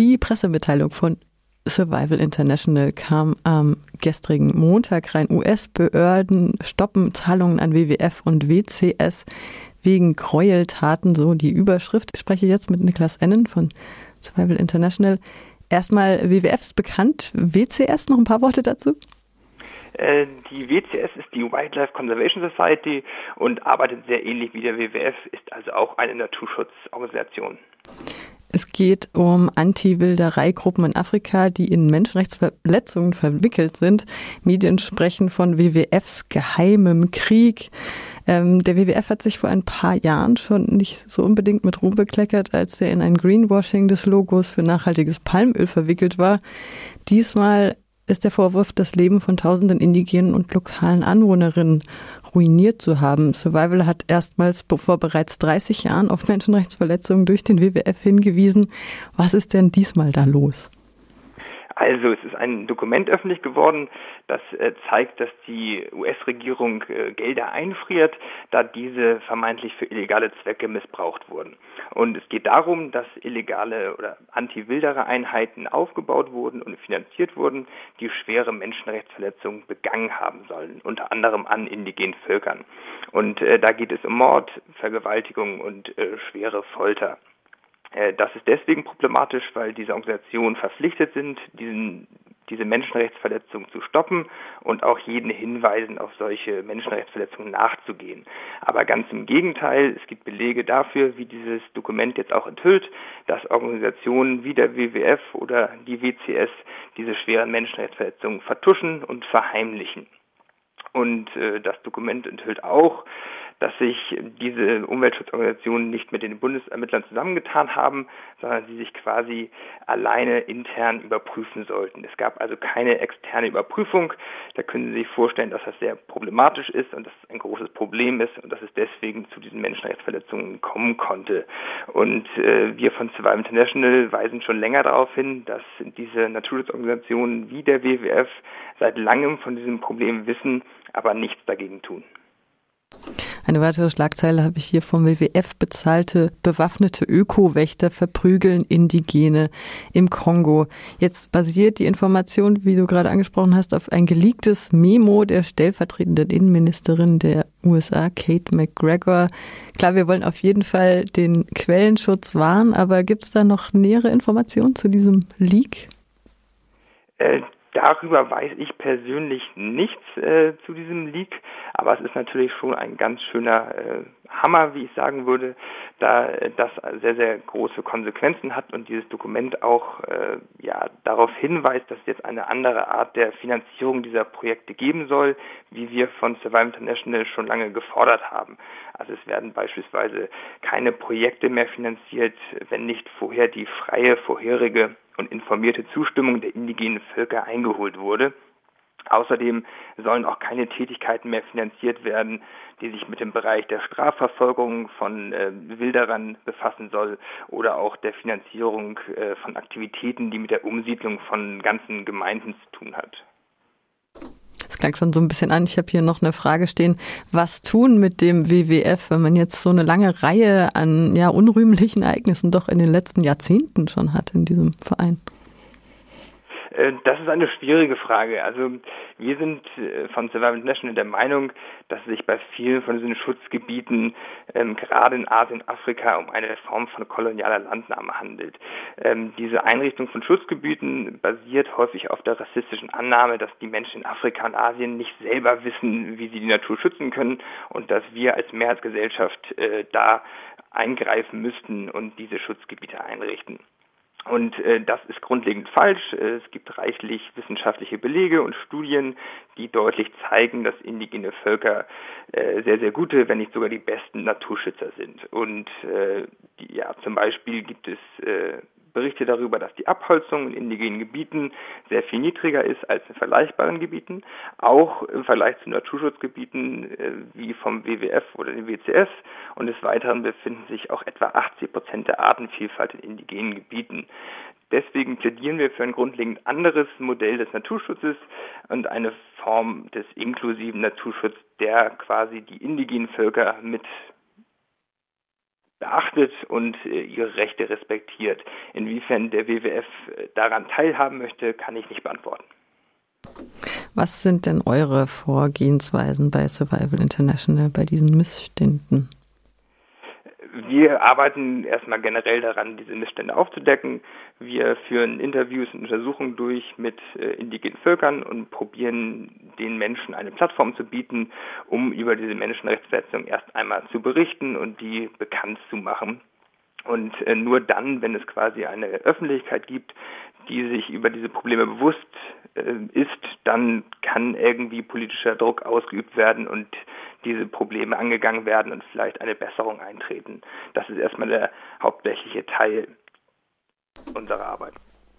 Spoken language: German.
Die Pressemitteilung von Survival International kam am gestrigen Montag rein. US-Behörden stoppen Zahlungen an WWF und WCS wegen Gräueltaten, so die Überschrift. Ich spreche jetzt mit Niklas Ennen von Survival International. Erstmal, WWF ist bekannt. WCS, noch ein paar Worte dazu? Äh, die WCS ist die Wildlife Conservation Society und arbeitet sehr ähnlich wie der WWF, ist also auch eine Naturschutzorganisation. Es geht um Anti-Wildereigruppen in Afrika, die in Menschenrechtsverletzungen verwickelt sind. Medien sprechen von WWFs geheimem Krieg. Ähm, der WWF hat sich vor ein paar Jahren schon nicht so unbedingt mit Ruhm bekleckert, als er in ein Greenwashing des Logos für nachhaltiges Palmöl verwickelt war. Diesmal ist der Vorwurf, das Leben von tausenden indigenen und lokalen Anwohnerinnen ruiniert zu haben. Survival hat erstmals vor bereits 30 Jahren auf Menschenrechtsverletzungen durch den WWF hingewiesen. Was ist denn diesmal da los? Also es ist ein Dokument öffentlich geworden, das äh, zeigt, dass die US-Regierung äh, Gelder einfriert, da diese vermeintlich für illegale Zwecke missbraucht wurden. Und es geht darum, dass illegale oder Anti-Wilderer-Einheiten aufgebaut wurden und finanziert wurden, die schwere Menschenrechtsverletzungen begangen haben sollen, unter anderem an indigenen Völkern. Und äh, da geht es um Mord, Vergewaltigung und äh, schwere Folter. Äh, das ist deswegen problematisch, weil diese Organisationen verpflichtet sind, diesen, diese Menschenrechtsverletzungen zu stoppen und auch jeden Hinweisen auf solche Menschenrechtsverletzungen nachzugehen. Aber ganz im Gegenteil, es gibt Belege dafür, wie dieses Dokument jetzt auch enthüllt, dass Organisationen wie der WWF oder die WCS diese schweren Menschenrechtsverletzungen vertuschen und verheimlichen. Und äh, das Dokument enthüllt auch, dass sich diese Umweltschutzorganisationen nicht mit den Bundesermittlern zusammengetan haben, sondern sie sich quasi alleine intern überprüfen sollten. Es gab also keine externe Überprüfung. Da können Sie sich vorstellen, dass das sehr problematisch ist und dass es ein großes Problem ist und dass es deswegen zu diesen Menschenrechtsverletzungen kommen konnte. Und äh, wir von Survival International weisen schon länger darauf hin, dass diese Naturschutzorganisationen wie der WWF seit langem von diesem Problem wissen, aber nichts dagegen tun. Eine weitere Schlagzeile habe ich hier vom WWF bezahlte bewaffnete Öko-Wächter verprügeln Indigene im Kongo. Jetzt basiert die Information, wie du gerade angesprochen hast, auf ein geleaktes Memo der stellvertretenden Innenministerin der USA, Kate McGregor. Klar, wir wollen auf jeden Fall den Quellenschutz wahren, aber gibt es da noch nähere Informationen zu diesem Leak? Äh, Darüber weiß ich persönlich nichts äh, zu diesem Leak, aber es ist natürlich schon ein ganz schöner äh, Hammer, wie ich sagen würde, da äh, das sehr, sehr große Konsequenzen hat und dieses Dokument auch äh, ja, darauf hinweist, dass es jetzt eine andere Art der Finanzierung dieser Projekte geben soll, wie wir von Survival International schon lange gefordert haben. Also es werden beispielsweise keine Projekte mehr finanziert, wenn nicht vorher die freie vorherige und informierte Zustimmung der indigenen Völker eingeholt wurde. Außerdem sollen auch keine Tätigkeiten mehr finanziert werden, die sich mit dem Bereich der Strafverfolgung von äh, Wilderern befassen soll oder auch der Finanzierung äh, von Aktivitäten, die mit der Umsiedlung von ganzen Gemeinden zu tun hat. Klang schon so ein bisschen an. Ich habe hier noch eine Frage stehen. Was tun mit dem WWF, wenn man jetzt so eine lange Reihe an ja, unrühmlichen Ereignissen doch in den letzten Jahrzehnten schon hat in diesem Verein? Äh, das ist eine schwierige Frage. Also wir sind äh, von Survival International der Meinung, dass es sich bei vielen von diesen Schutzgebieten, ähm, gerade in Asien, Afrika, um eine Form von kolonialer Landnahme handelt. Ähm, diese Einrichtung von Schutzgebieten basiert häufig auf der rassistischen Annahme, dass die Menschen in Afrika und Asien nicht selber wissen, wie sie die Natur schützen können und dass wir als Mehrheitsgesellschaft äh, da eingreifen müssten und diese Schutzgebiete einrichten. Und äh, das ist grundlegend falsch. Es gibt reichlich wissenschaftliche Belege und Studien, die deutlich zeigen, dass indigene Völker äh, sehr, sehr gute, wenn nicht sogar die besten Naturschützer sind. Und äh, die, ja, zum Beispiel gibt es äh, Berichte darüber, dass die Abholzung in indigenen Gebieten sehr viel niedriger ist als in vergleichbaren Gebieten, auch im Vergleich zu Naturschutzgebieten äh, wie vom WWF oder dem WCS. Und des Weiteren befinden sich auch etwa 80 Prozent der Artenvielfalt in indigenen Gebieten. Deswegen plädieren wir für ein grundlegend anderes Modell des Naturschutzes und eine Form des inklusiven Naturschutzes, der quasi die indigenen Völker mit beachtet und äh, ihre Rechte respektiert. Inwiefern der WWF äh, daran teilhaben möchte, kann ich nicht beantworten. Was sind denn eure Vorgehensweisen bei Survival International bei diesen Missständen? Wir arbeiten erstmal generell daran, diese Missstände aufzudecken. Wir führen Interviews und Untersuchungen durch mit äh, indigenen Völkern und probieren den Menschen eine Plattform zu bieten, um über diese Menschenrechtsverletzungen erst einmal zu berichten und die bekannt zu machen. Und äh, nur dann, wenn es quasi eine Öffentlichkeit gibt, die sich über diese Probleme bewusst äh, ist, dann kann irgendwie politischer Druck ausgeübt werden und diese Probleme angegangen werden und vielleicht eine Besserung eintreten. Das ist erstmal der hauptsächliche Teil unserer Arbeit.